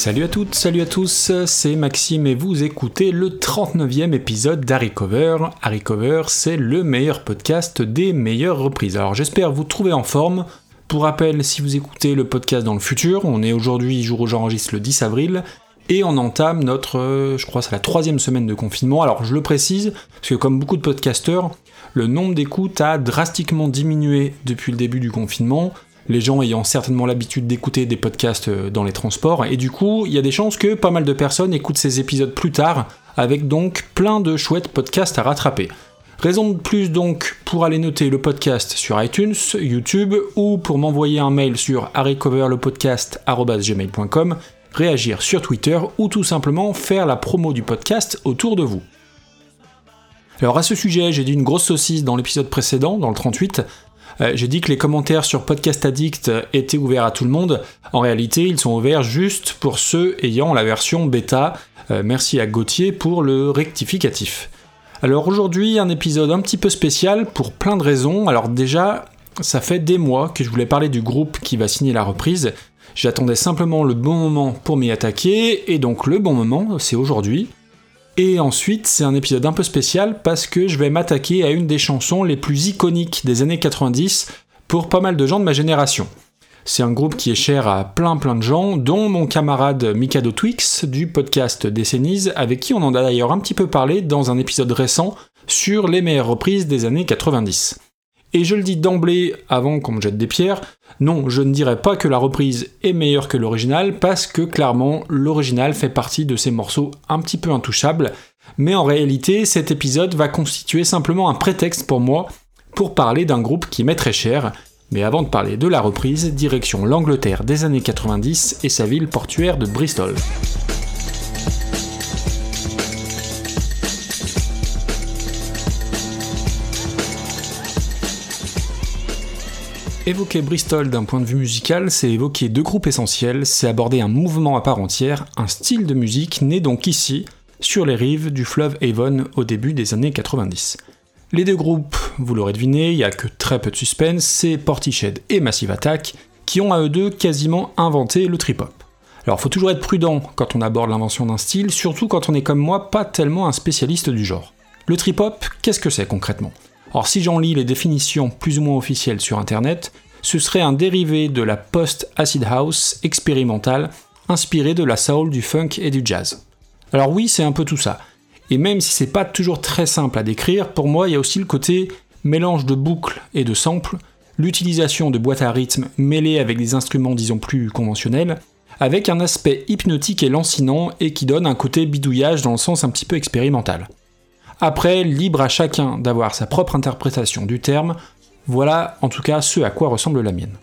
Salut à toutes, salut à tous, c'est Maxime et vous écoutez le 39e épisode d'Harry Cover. Harry Cover, c'est le meilleur podcast des meilleures reprises. Alors j'espère vous trouver en forme. Pour rappel, si vous écoutez le podcast dans le futur, on est aujourd'hui, jour où j'enregistre, le 10 avril, et on entame notre, euh, je crois, c'est la troisième semaine de confinement. Alors je le précise, parce que comme beaucoup de podcasteurs, le nombre d'écoutes a drastiquement diminué depuis le début du confinement les gens ayant certainement l'habitude d'écouter des podcasts euh, dans les transports, et du coup, il y a des chances que pas mal de personnes écoutent ces épisodes plus tard, avec donc plein de chouettes podcasts à rattraper. Raison de plus donc pour aller noter le podcast sur iTunes, YouTube, ou pour m'envoyer un mail sur harrycoverlepodcast.gmail.com, réagir sur Twitter, ou tout simplement faire la promo du podcast autour de vous. Alors à ce sujet, j'ai dit une grosse saucisse dans l'épisode précédent, dans le 38, euh, j'ai dit que les commentaires sur Podcast Addict étaient ouverts à tout le monde. En réalité, ils sont ouverts juste pour ceux ayant la version bêta. Euh, merci à Gauthier pour le rectificatif. Alors aujourd'hui, un épisode un petit peu spécial pour plein de raisons. Alors déjà, ça fait des mois que je voulais parler du groupe qui va signer la reprise. J'attendais simplement le bon moment pour m'y attaquer, et donc le bon moment, c'est aujourd'hui. Et ensuite, c'est un épisode un peu spécial parce que je vais m'attaquer à une des chansons les plus iconiques des années 90 pour pas mal de gens de ma génération. C'est un groupe qui est cher à plein plein de gens, dont mon camarade Mikado Twix du podcast Décennies, avec qui on en a d'ailleurs un petit peu parlé dans un épisode récent sur les meilleures reprises des années 90. Et je le dis d'emblée avant qu'on me jette des pierres, non, je ne dirais pas que la reprise est meilleure que l'original, parce que clairement, l'original fait partie de ces morceaux un petit peu intouchables, mais en réalité, cet épisode va constituer simplement un prétexte pour moi pour parler d'un groupe qui m'est très cher, mais avant de parler de la reprise, direction l'Angleterre des années 90 et sa ville portuaire de Bristol. Évoquer Bristol d'un point de vue musical, c'est évoquer deux groupes essentiels, c'est aborder un mouvement à part entière, un style de musique né donc ici, sur les rives du fleuve Avon au début des années 90. Les deux groupes, vous l'aurez deviné, il n'y a que très peu de suspense, c'est Portishead et Massive Attack, qui ont à eux deux quasiment inventé le trip-hop. Alors faut toujours être prudent quand on aborde l'invention d'un style, surtout quand on est comme moi pas tellement un spécialiste du genre. Le trip-hop, qu'est-ce que c'est concrètement? Alors si j'en lis les définitions plus ou moins officielles sur internet, ce serait un dérivé de la post-acid house expérimentale inspirée de la soul, du funk et du jazz. Alors oui, c'est un peu tout ça. Et même si c'est pas toujours très simple à décrire, pour moi il y a aussi le côté mélange de boucles et de samples, l'utilisation de boîtes à rythme mêlées avec des instruments disons plus conventionnels, avec un aspect hypnotique et lancinant et qui donne un côté bidouillage dans le sens un petit peu expérimental. Après, libre à chacun d'avoir sa propre interprétation du terme, voilà en tout cas ce à quoi ressemble la mienne.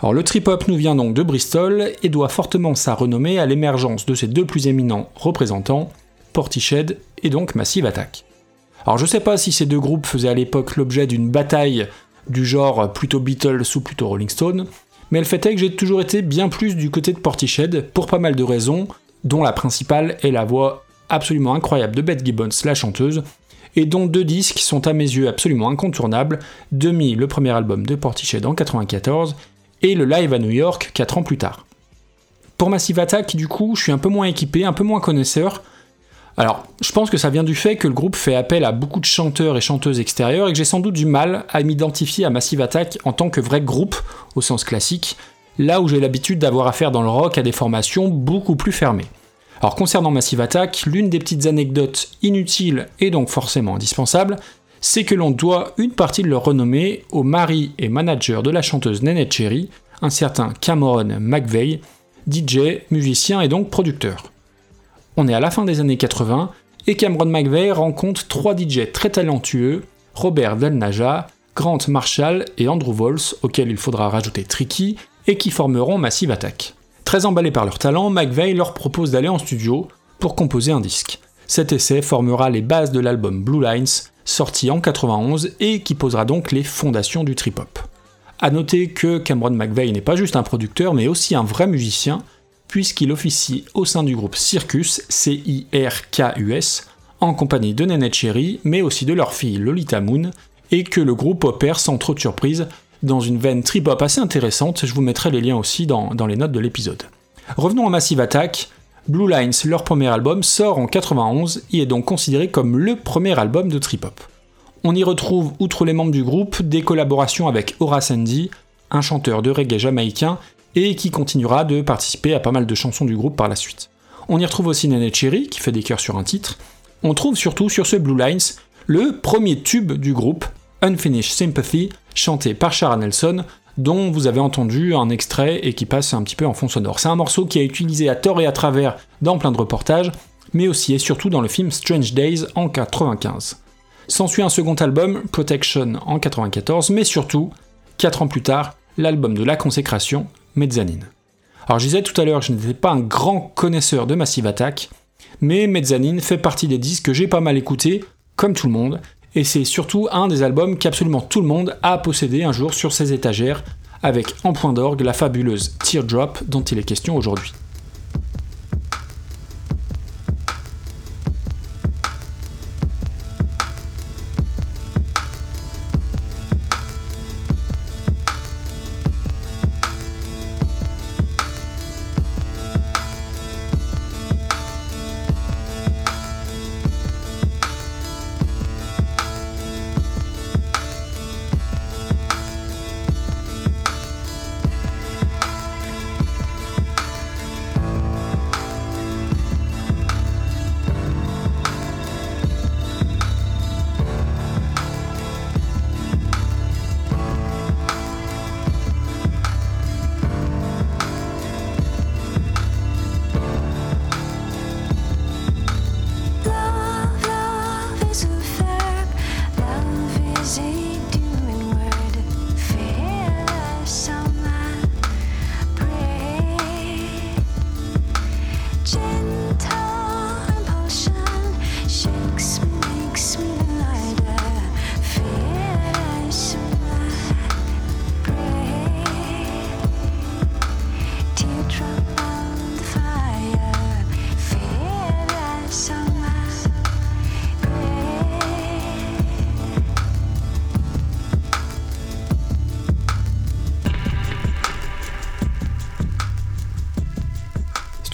Alors le trip-hop nous vient donc de Bristol et doit fortement sa renommée à l'émergence de ses deux plus éminents représentants, Portishead et donc Massive Attack. Alors je sais pas si ces deux groupes faisaient à l'époque l'objet d'une bataille du genre plutôt Beatles ou plutôt Rolling Stone, mais le fait est que j'ai toujours été bien plus du côté de Portishead pour pas mal de raisons, dont la principale est la voix absolument incroyable de Beth Gibbons, la chanteuse, et dont deux disques sont à mes yeux absolument incontournables, Demi, le premier album de Portichet en 94, et le live à New York 4 ans plus tard. Pour Massive Attack, du coup, je suis un peu moins équipé, un peu moins connaisseur. Alors, je pense que ça vient du fait que le groupe fait appel à beaucoup de chanteurs et chanteuses extérieurs et que j'ai sans doute du mal à m'identifier à Massive Attack en tant que vrai groupe, au sens classique, là où j'ai l'habitude d'avoir affaire dans le rock à des formations beaucoup plus fermées. Alors concernant Massive Attack, l'une des petites anecdotes inutiles et donc forcément indispensables, c'est que l'on doit une partie de leur renommée au mari et manager de la chanteuse Nenette Cherry, un certain Cameron McVeigh, DJ, musicien et donc producteur. On est à la fin des années 80 et Cameron McVeigh rencontre trois DJ très talentueux, Robert Del Naja, Grant Marshall et Andrew Vols, auxquels il faudra rajouter Tricky, et qui formeront Massive Attack. Très emballés par leur talent, McVeigh leur propose d'aller en studio pour composer un disque. Cet essai formera les bases de l'album Blue Lines, sorti en 91 et qui posera donc les fondations du trip-hop. A noter que Cameron McVeigh n'est pas juste un producteur mais aussi un vrai musicien, puisqu'il officie au sein du groupe Circus, C-I-R-K-U-S, en compagnie de Nenette Cherry, mais aussi de leur fille Lolita Moon, et que le groupe opère sans trop de surprise dans une veine trip-hop assez intéressante, je vous mettrai les liens aussi dans, les notes de l'épisode. Revenons à Massive Attack. Blue Lines, leur premier album, sort en 91 et est donc considéré comme le premier album de trip-hop. On y retrouve, outre les membres du groupe, des collaborations avec Horace Andy, un chanteur de reggae jamaïcain, et qui continuera de participer à pas mal de chansons du groupe par la suite. On y retrouve aussi Nene Cherry, qui fait des chœurs sur un titre. On trouve surtout sur ce Blue Lines le premier tube du groupe, Unfinished Sympathy, chanté par Shara Nelson, dont vous avez entendu un extrait et qui passe un petit peu en fond sonore. C'est un morceau qui est utilisé à tort et à travers dans plein de reportages, mais aussi et surtout dans le film Strange Days en 95. S'ensuit un second album, Protection, en 94, mais surtout, 4 ans plus tard, l'album de la consécration, Mezzanine. Alors je disais tout à l'heure je n'étais pas un grand connaisseur de Massive Attack, mais Mezzanine fait partie des disques que j'ai pas mal écoutés, comme tout le monde, et c'est surtout un des albums qu'absolument tout le monde a possédé un jour sur ses étagères, avec en point d'orgue la fabuleuse Teardrop dont il est question aujourd'hui.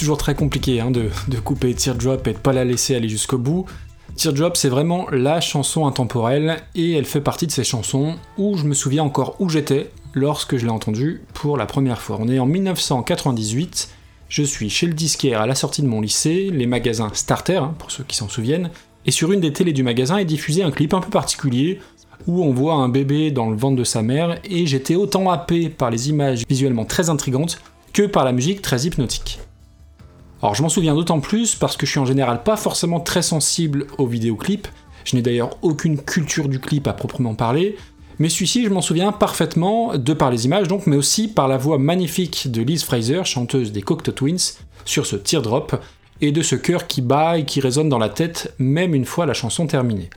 Toujours très compliqué hein, de, couper Teardrop et de pas la laisser aller jusqu'au bout. Teardrop, c'est vraiment la chanson intemporelle et elle fait partie de ces chansons où je me souviens encore où j'étais lorsque je l'ai entendue pour la première fois. On est en 1998, je suis chez le disquaire à la sortie de mon lycée, les magasins Starter, hein, pour ceux qui s'en souviennent, et sur une des télés du magasin est diffusé un clip un peu particulier où on voit un bébé dans le ventre de sa mère et j'étais autant happé par les images visuellement très intrigantes que par la musique très hypnotique. Alors je m'en souviens d'autant plus parce que je suis en général pas forcément très sensible aux vidéoclips, je n'ai d'ailleurs aucune culture du clip à proprement parler, mais celui-ci je m'en souviens parfaitement de par les images donc, mais aussi par la voix magnifique de Liz Fraser, chanteuse des Cocteau Twins, sur ce teardrop, et de ce cœur qui bat et qui résonne dans la tête même une fois la chanson terminée.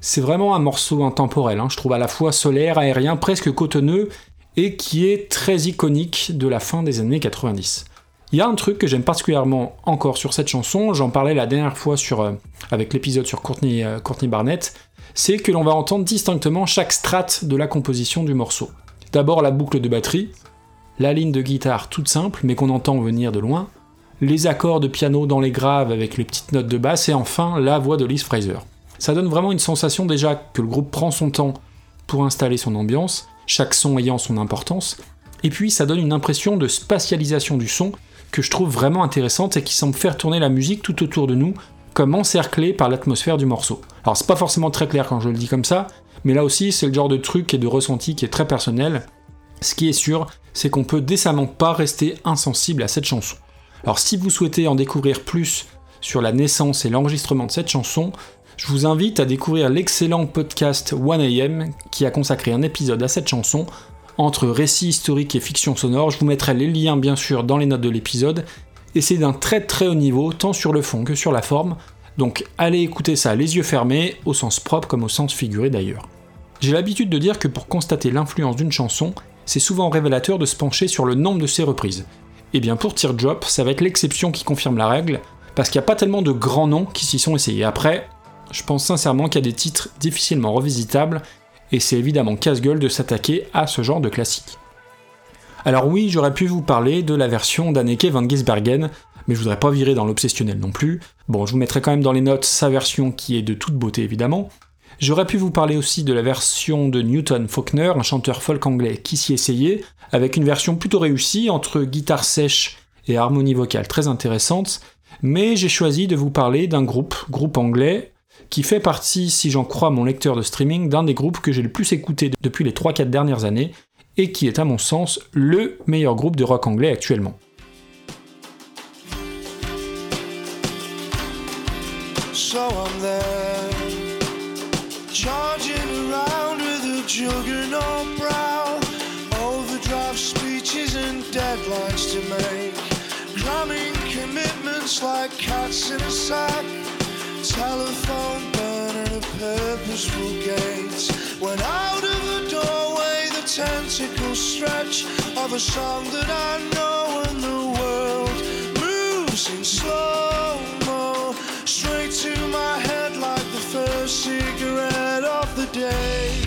C'est vraiment un morceau intemporel, hein. je trouve à la fois solaire, aérien, presque cotonneux, et qui est très iconique de la fin des années 90. Il y a un truc que j'aime particulièrement encore sur cette chanson, j'en parlais la dernière fois sur, euh, avec l'épisode sur Courtney, euh, Courtney Barnett, c'est que l'on va entendre distinctement chaque strate de la composition du morceau. D'abord la boucle de batterie, la ligne de guitare toute simple mais qu'on entend venir de loin, les accords de piano dans les graves avec les petites notes de basse et enfin la voix de Liz Fraser. Ça donne vraiment une sensation déjà que le groupe prend son temps pour installer son ambiance, chaque son ayant son importance, et puis ça donne une impression de spatialisation du son que je trouve vraiment intéressante et qui semble faire tourner la musique tout autour de nous, comme encerclée par l'atmosphère du morceau. Alors c'est pas forcément très clair quand je le dis comme ça, mais là aussi c'est le genre de truc et de ressenti qui est très personnel. Ce qui est sûr, c'est qu'on peut décemment pas rester insensible à cette chanson. Alors si vous souhaitez en découvrir plus sur la naissance et l'enregistrement de cette chanson, je vous invite à découvrir l'excellent podcast 1am qui a consacré un épisode à cette chanson entre récit historique et fiction sonore. Je vous mettrai les liens bien sûr dans les notes de l'épisode. Et c'est d'un très très haut niveau, tant sur le fond que sur la forme. Donc allez écouter ça les yeux fermés, au sens propre comme au sens figuré d'ailleurs. J'ai l'habitude de dire que pour constater l'influence d'une chanson, c'est souvent révélateur de se pencher sur le nombre de ses reprises. Et eh bien pour Teardrop, ça va être l'exception qui confirme la règle, parce qu'il n'y a pas tellement de grands noms qui s'y sont essayés. Après, je pense sincèrement qu'il y a des titres difficilement revisitables et c'est évidemment casse-gueule de s'attaquer à ce genre de classique. Alors oui, j'aurais pu vous parler de la version d'Anneke van Gisbergen, mais je voudrais pas virer dans l'obsessionnel non plus. Bon, je vous mettrai quand même dans les notes sa version qui est de toute beauté évidemment. J'aurais pu vous parler aussi de la version de Newton Faulkner, un chanteur folk anglais qui s'y essayait, avec une version plutôt réussie entre guitare sèche et harmonie vocale très intéressante, mais j'ai choisi de vous parler d'un groupe, groupe anglais, qui fait partie, si j'en crois mon lecteur de streaming, d'un des groupes que j'ai le plus écouté depuis les 3-4 dernières années, et qui est à mon sens le meilleur groupe de rock anglais actuellement. So I'm there, charging around with a juggernaut brow, overdrive speeches and deadlines to make, cramming commitments like cats in a sack, telephone burning a purposeful gate. When out of the doorway, the tentacles stretch of a song that I know, and the world moves in slow mo straight to my head like the first cigarette of the day.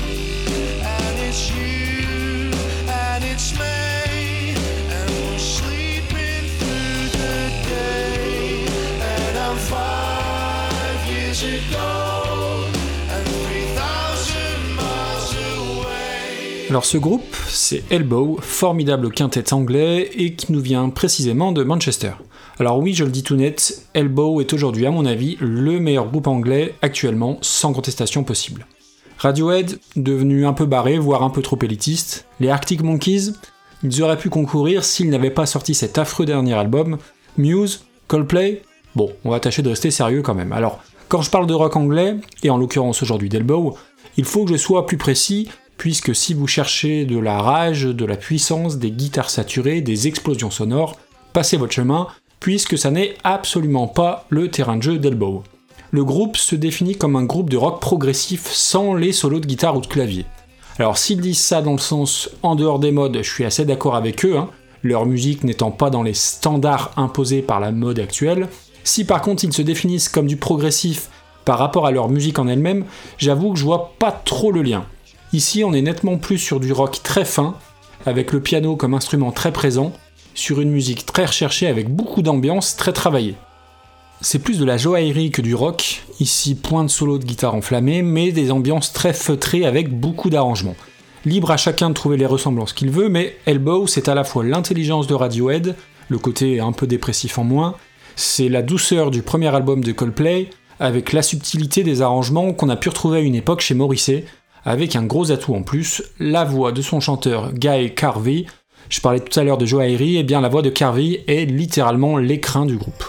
Alors ce groupe, c'est Elbow, formidable quintet anglais et qui nous vient précisément de Manchester. Alors oui, je le dis tout net, Elbow est aujourd'hui à mon avis le meilleur groupe anglais actuellement, sans contestation possible. Radiohead, devenu un peu barré, voire un peu trop élitiste, les Arctic Monkeys, ils auraient pu concourir s'ils n'avaient pas sorti cet affreux dernier album, Muse, Coldplay, bon, on va tâcher de rester sérieux quand même. Alors, quand je parle de rock anglais, et en l'occurrence aujourd'hui d'Elbow, il faut que je sois plus précis, puisque si vous cherchez de la rage, de la puissance, des guitares saturées, des explosions sonores, passez votre chemin, puisque ça n'est absolument pas le terrain de jeu d'Elbow. Le groupe se définit comme un groupe de rock progressif sans les solos de guitare ou de clavier. Alors s'ils disent ça dans le sens en dehors des modes, je suis assez d'accord avec eux, hein, leur musique n'étant pas dans les standards imposés par la mode actuelle. Si par contre ils se définissent comme du progressif par rapport à leur musique en elle-même, j'avoue que je vois pas trop le lien. Ici on est nettement plus sur du rock très fin, avec le piano comme instrument très présent, sur une musique très recherchée avec beaucoup d'ambiance, très travaillée. C'est plus de la joaillerie que du rock, ici point de solo de guitare enflammée, mais des ambiances très feutrées avec beaucoup d'arrangements. Libre à chacun de trouver les ressemblances qu'il veut, mais Elbow c'est à la fois l'intelligence de Radiohead, le côté un peu dépressif en moins, c'est la douceur du premier album de Coldplay, avec la subtilité des arrangements qu'on a pu retrouver à une époque chez Morrissey, avec un gros atout en plus, la voix de son chanteur Guy Carvey, je parlais tout à l'heure de joaillerie, et bien la voix de Carvey est littéralement l'écrin du groupe.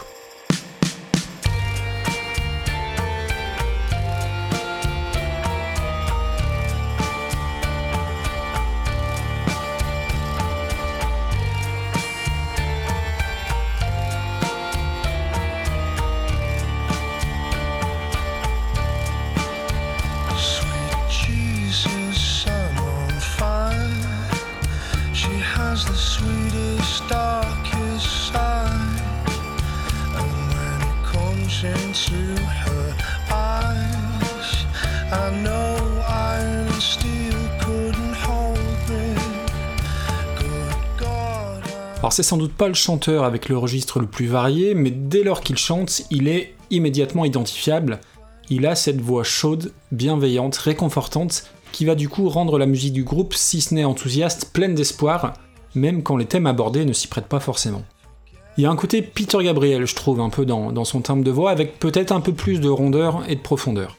C'est sans doute pas le chanteur avec le registre le plus varié, mais dès lors qu'il chante, il est immédiatement identifiable. Il a cette voix chaude, bienveillante, réconfortante, qui va du coup rendre la musique du groupe, si ce n'est enthousiaste, pleine d'espoir, même quand les thèmes abordés ne s'y prêtent pas forcément. Il y a un côté Peter Gabriel, je trouve, un peu dans, dans son timbre de voix, avec peut-être un peu plus de rondeur et de profondeur.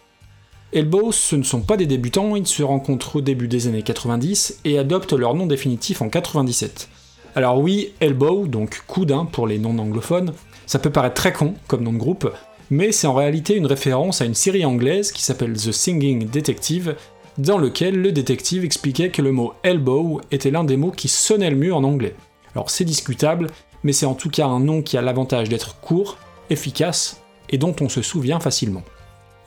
Elbow, ce ne sont pas des débutants, ils se rencontrent au début des années 90 et adoptent leur nom définitif en 97. Alors oui, Elbow, donc coude pour les non-anglophones, ça peut paraître très con comme nom de groupe, mais c'est en réalité une référence à une série anglaise qui s'appelle The Singing Detective, dans lequel le détective expliquait que le mot elbow était l'un des mots qui sonnait le mieux en anglais. Alors c'est discutable, mais c'est en tout cas un nom qui a l'avantage d'être court, efficace et dont on se souvient facilement.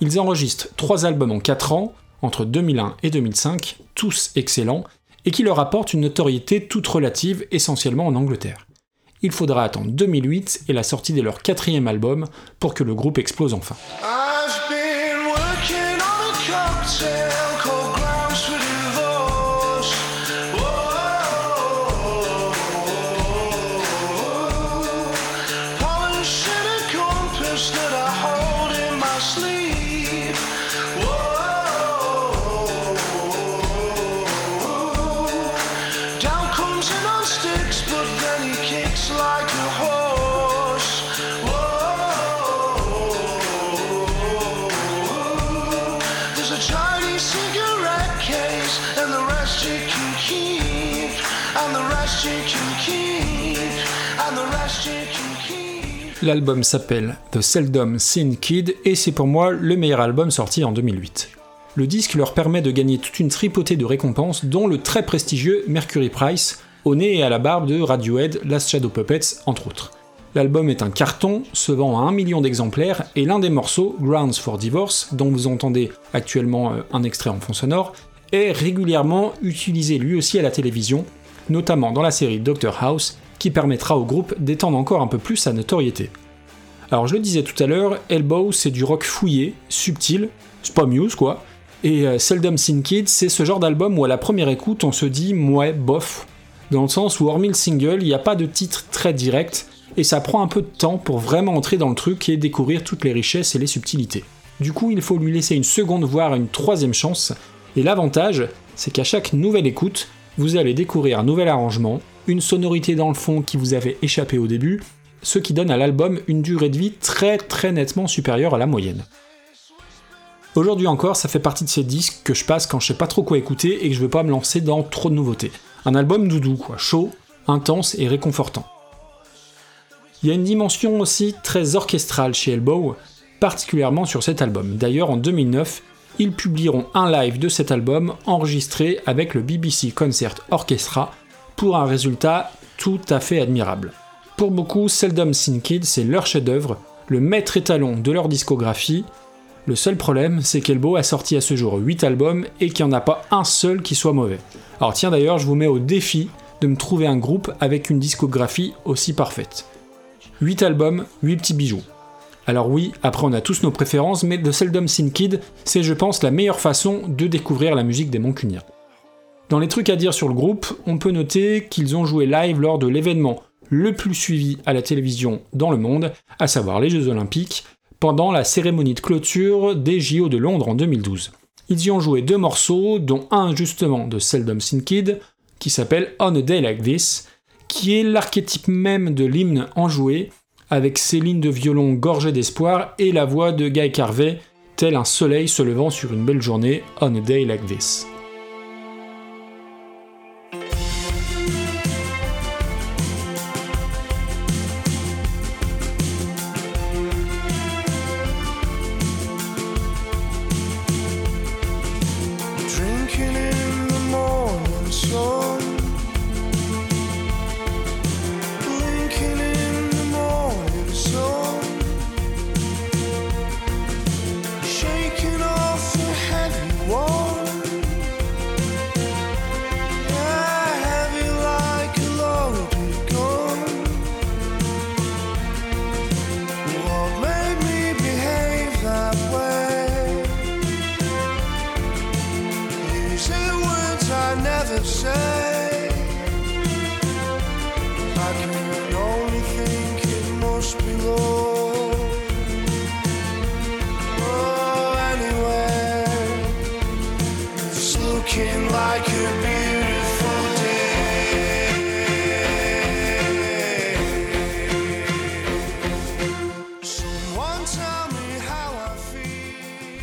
Ils enregistrent trois albums en 4 ans, entre 2001 et 2005, tous excellents, et qui leur apporte une notoriété toute relative essentiellement en Angleterre. Il faudra attendre 2008 et la sortie de leur quatrième album pour que le groupe explose enfin. L'album s'appelle The Seldom Seen Kid et c'est pour moi le meilleur album sorti en 2008. Le disque leur permet de gagner toute une tripotée de récompenses, dont le très prestigieux Mercury Prize, au nez et à la barbe de Radiohead, Last Shadow Puppets, entre autres. L'album est un carton, se vend à un million d'exemplaires, et l'un des morceaux, Grounds for Divorce, dont vous entendez actuellement euh, un extrait en fond sonore, est régulièrement utilisé lui aussi à la télévision, notamment dans la série Doctor House, qui permettra au groupe d'étendre encore un peu plus sa notoriété. Alors je le disais tout à l'heure, Elbow c'est du rock fouillé, subtil, c'est pas Muse quoi, et euh, Seldom Seen Kid c'est ce genre d'album où à la première écoute on se dit ouais, bof, dans le sens où hormis le single, il n'y a pas de titre très direct, et ça prend un peu de temps pour vraiment entrer dans le truc et découvrir toutes les richesses et les subtilités. Du coup, il faut lui laisser une seconde, voire une troisième chance, et l'avantage, c'est qu'à chaque nouvelle écoute, vous allez découvrir un nouvel arrangement, une sonorité dans le fond qui vous avait échappé au début, ce qui donne à l'album une durée de vie très très nettement supérieure à la moyenne. Aujourd'hui encore, ça fait partie de ces disques que je passe quand je sais pas trop quoi écouter et que je veux pas me lancer dans trop de nouveautés. Un album doudou, quoi, chaud, intense et réconfortant. Il y a une dimension aussi très orchestrale chez Elbow, particulièrement sur cet album. D'ailleurs, en 2009, ils publieront un live de cet album enregistré avec le BBC Concert Orchestra pour un résultat tout à fait admirable. Pour beaucoup, Seldom Seen Kid, c'est leur chef-d'œuvre, le maître étalon de leur discographie. Le seul problème, c'est qu'Elbow a sorti à ce jour 8 albums et qu'il n'y en a pas un seul qui soit mauvais. Alors tiens d'ailleurs, je vous mets au défi de me trouver un groupe avec une discographie aussi parfaite. 8 albums, 8 petits bijoux. Alors oui, après on a tous nos préférences, mais The Seldom Seen Kid, c'est je pense la meilleure façon de découvrir la musique des Moncuniens. Dans les trucs à dire sur le groupe, on peut noter qu'ils ont joué live lors de l'événement le plus suivi à la télévision dans le monde, à savoir les Jeux Olympiques, pendant la cérémonie de clôture des JO de Londres en 2012. Ils y ont joué deux morceaux, dont un justement de Seldom Seen Kid, qui s'appelle On a Day Like This, qui est l'archétype même de l'hymne enjoué, avec ses lignes de violon gorgées d'espoir et la voix de Guy Carvey, tel un soleil se levant sur une belle journée, On a Day Like This.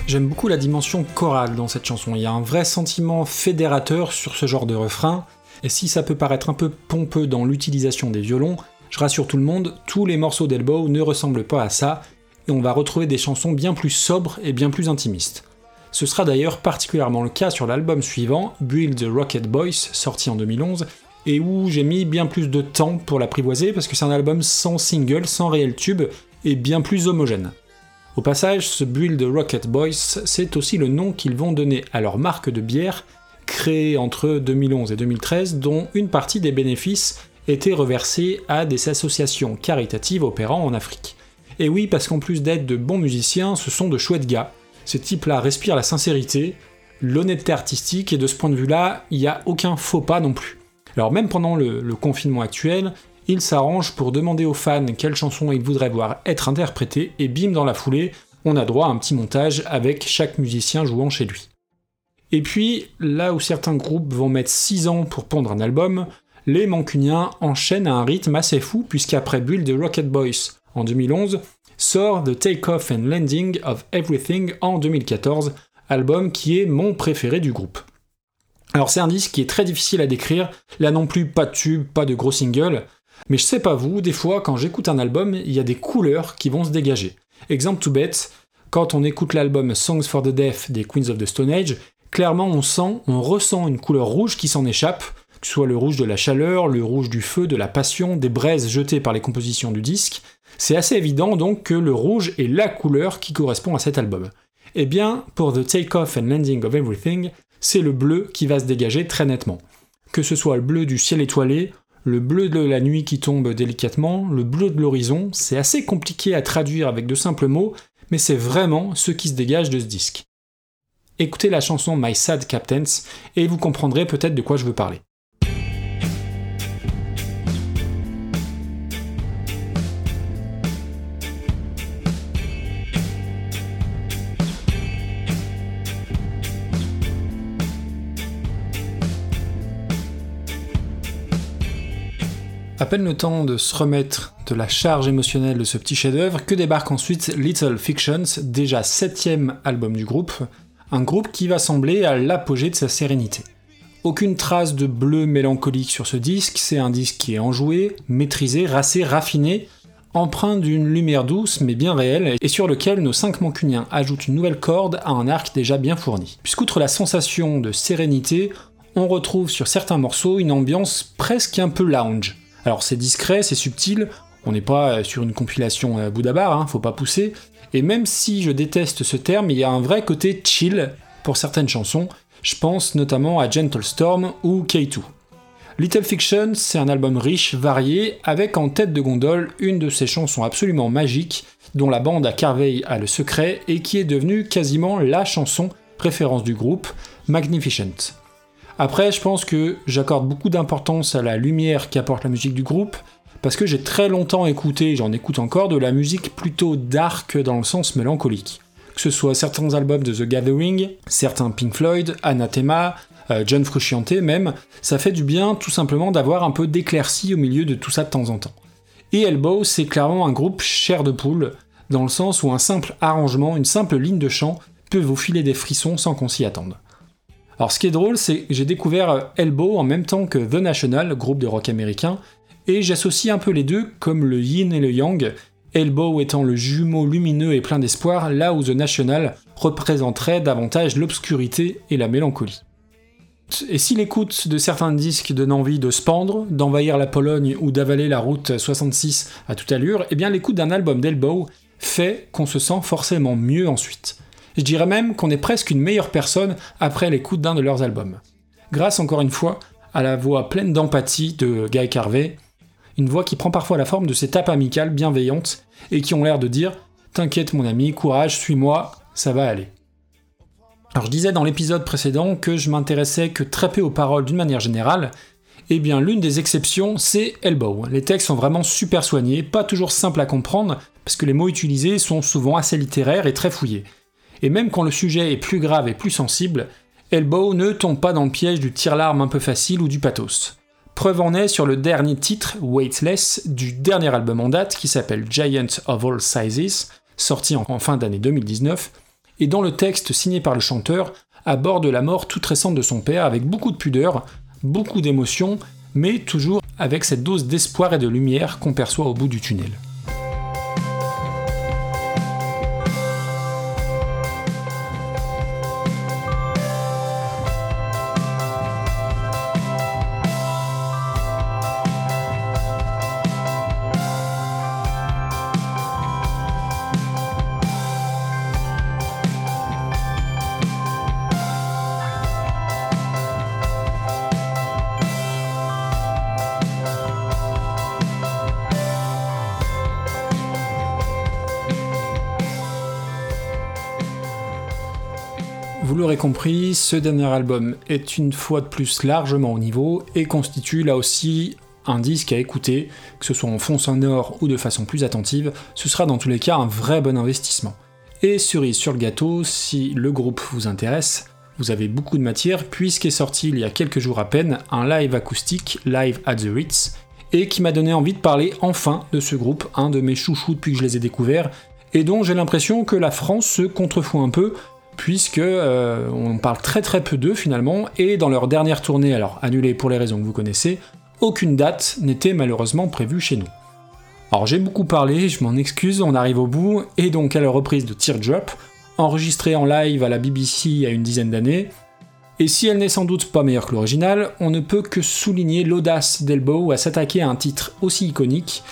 J'aime beaucoup la dimension chorale dans cette chanson, il y a un vrai sentiment fédérateur sur ce genre de refrain, et si ça peut paraître un peu pompeux dans l'utilisation des violons, je rassure tout le monde, tous les morceaux d'Elbow ne ressemblent pas à ça, et on va retrouver des chansons bien plus sobres et bien plus intimistes. Ce sera d'ailleurs particulièrement le cas sur l'album suivant, Build Rocket Boys, sorti en 2011, et où j'ai mis bien plus de temps pour l'apprivoiser parce que c'est un album sans single, sans réel tube, et bien plus homogène. Au passage, ce Build Rocket Boys, c'est aussi le nom qu'ils vont donner à leur marque de bière, créée entre 2011 et 2013, dont une partie des bénéfices était reversée à des associations caritatives opérant en Afrique. Et oui, parce qu'en plus d'être de bons musiciens, ce sont de chouettes gars. Ces types-là respirent la sincérité, l'honnêteté artistique, et de ce point de vue-là, il n'y a aucun faux pas non plus. Alors même pendant le, confinement actuel, il s'arrange pour demander aux fans quelle chanson ils voudraient voir être interprétée, et bim, dans la foulée, on a droit à un petit montage avec chaque musicien jouant chez lui. Et puis, là où certains groupes vont mettre 6 ans pour pondre un album, les Mancuniens enchaînent à un rythme assez fou, puisqu'après Build the Rocket Boys en 2011, sort The Take-Off and Landing of Everything en 2014, album qui est mon préféré du groupe. Alors c'est un disque qui est très difficile à décrire, là non plus pas de tube, pas de gros single, mais je sais pas vous, des fois quand j'écoute un album, il y a des couleurs qui vont se dégager. Exemple tout bête, quand on écoute l'album Songs for the Deaf des Queens of the Stone Age, clairement on sent, on ressent une couleur rouge qui s'en échappe, que ce soit le rouge de la chaleur, le rouge du feu, de la passion, des braises jetées par les compositions du disque. C'est assez évident donc que le rouge est la couleur qui correspond à cet album. Eh bien, pour The Take-Off and Landing of Everything, c'est le bleu qui va se dégager très nettement. Que ce soit le bleu du ciel étoilé, le bleu de la nuit qui tombe délicatement, le bleu de l'horizon, c'est assez compliqué à traduire avec de simples mots, mais c'est vraiment ce qui se dégage de ce disque. Écoutez la chanson My Sad Captains et vous comprendrez peut-être de quoi je veux parler. À peine le temps de se remettre de la charge émotionnelle de ce petit chef-d'œuvre que débarque ensuite Little Fictions, déjà septième album du groupe, un groupe qui va sembler à l'apogée de sa sérénité. Aucune trace de bleu mélancolique sur ce disque, c'est un disque qui est enjoué, maîtrisé, racé, raffiné, empreint d'une lumière douce mais bien réelle, et sur lequel nos cinq mancuniens ajoutent une nouvelle corde à un arc déjà bien fourni. Puisqu'outre la sensation de sérénité, on retrouve sur certains morceaux une ambiance presque un peu lounge. Alors c'est discret, c'est subtil, on n'est pas sur une compilation Boudabar, hein, faut pas pousser, et même si je déteste ce terme, il y a un vrai côté chill pour certaines chansons, je pense notamment à Gentle Storm ou K2. Little Fiction, c'est un album riche, varié, avec en tête de gondole une de ses chansons absolument magiques, dont la bande à Carveil a le secret et qui est devenue quasiment la chanson préférence du groupe, Magnificent. Après, je pense que j'accorde beaucoup d'importance à la lumière qu'apporte la musique du groupe, parce que j'ai très longtemps écouté, j'en écoute encore, de la musique plutôt dark dans le sens mélancolique. Que ce soit certains albums de The Gathering, certains Pink Floyd, Anathema, euh, John Frusciante même, ça fait du bien tout simplement d'avoir un peu d'éclaircie au milieu de tout ça de temps en temps. Et Elbow, c'est clairement un groupe chair de poule, dans le sens où un simple arrangement, une simple ligne de chant peut vous filer des frissons sans qu'on s'y attende. Alors ce qui est drôle, c'est que j'ai découvert Elbow en même temps que The National, groupe de rock américain, et j'associe un peu les deux comme le yin et le yang, Elbow étant le jumeau lumineux et plein d'espoir, là où The National représenterait davantage l'obscurité et la mélancolie. Et si l'écoute de certains disques donne envie de se pendre, d'envahir la Pologne ou d'avaler la route 66 à toute allure, eh bien l'écoute d'un album d'Elbow fait qu'on se sent forcément mieux ensuite. Je dirais même qu'on est presque une meilleure personne après l'écoute d'un de leurs albums. Grâce encore une fois à la voix pleine d'empathie de Guy Carvey, une voix qui prend parfois la forme de ces tapes amicales bienveillantes et qui ont l'air de dire T'inquiète mon ami, courage, suis-moi, ça va aller. Alors je disais dans l'épisode précédent que je m'intéressais que très peu aux paroles d'une manière générale, eh bien l'une des exceptions c'est Elbow. Les textes sont vraiment super soignés, pas toujours simples à comprendre, parce que les mots utilisés sont souvent assez littéraires et très fouillés et même quand le sujet est plus grave et plus sensible, Elbow ne tombe pas dans le piège du tire-larme un peu facile ou du pathos. Preuve en est sur le dernier titre, Weightless, du dernier album en date qui s'appelle Giant of All Sizes, sorti en fin d'année 2019, et dont le texte signé par le chanteur aborde la mort toute récente de son père avec beaucoup de pudeur, beaucoup d'émotion, mais toujours avec cette dose d'espoir et de lumière qu'on perçoit au bout du tunnel. L'aurez compris, ce dernier album est une fois de plus largement au niveau et constitue là aussi un disque à écouter, que ce soit en fond sonore ou de façon plus attentive, ce sera dans tous les cas un vrai bon investissement. Et cerise sur le gâteau, si le groupe vous intéresse, vous avez beaucoup de matière puisqu'est sorti il y a quelques jours à peine un live acoustique, Live at the Ritz, et qui m'a donné envie de parler enfin de ce groupe, un de mes chouchous depuis que je les ai découverts, et dont j'ai l'impression que la France se contrefout un peu puisque euh, on parle très très peu d'eux finalement, et dans leur dernière tournée, alors annulée pour les raisons que vous connaissez, aucune date n'était malheureusement prévue chez nous. Alors j'ai beaucoup parlé, je m'en excuse, on arrive au bout, et donc à la reprise de Teardrop, enregistrée en live à la BBC il y a une dizaine d'années, et si elle n'est sans doute pas meilleure que l'original, on ne peut que souligner l'audace d'Elbow à s'attaquer à un titre aussi iconique,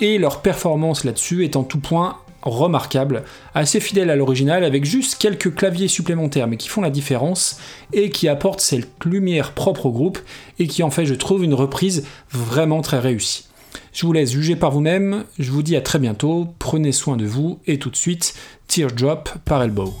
et leur performance là-dessus est en tout point remarquable, assez fidèle à l'original avec juste quelques claviers supplémentaires mais qui font la différence et qui apportent cette lumière propre au groupe et qui en fait je trouve une reprise vraiment très réussie. Je vous laisse juger par vous-même, je vous dis à très bientôt, prenez soin de vous et tout de suite Teardrop par Elbow.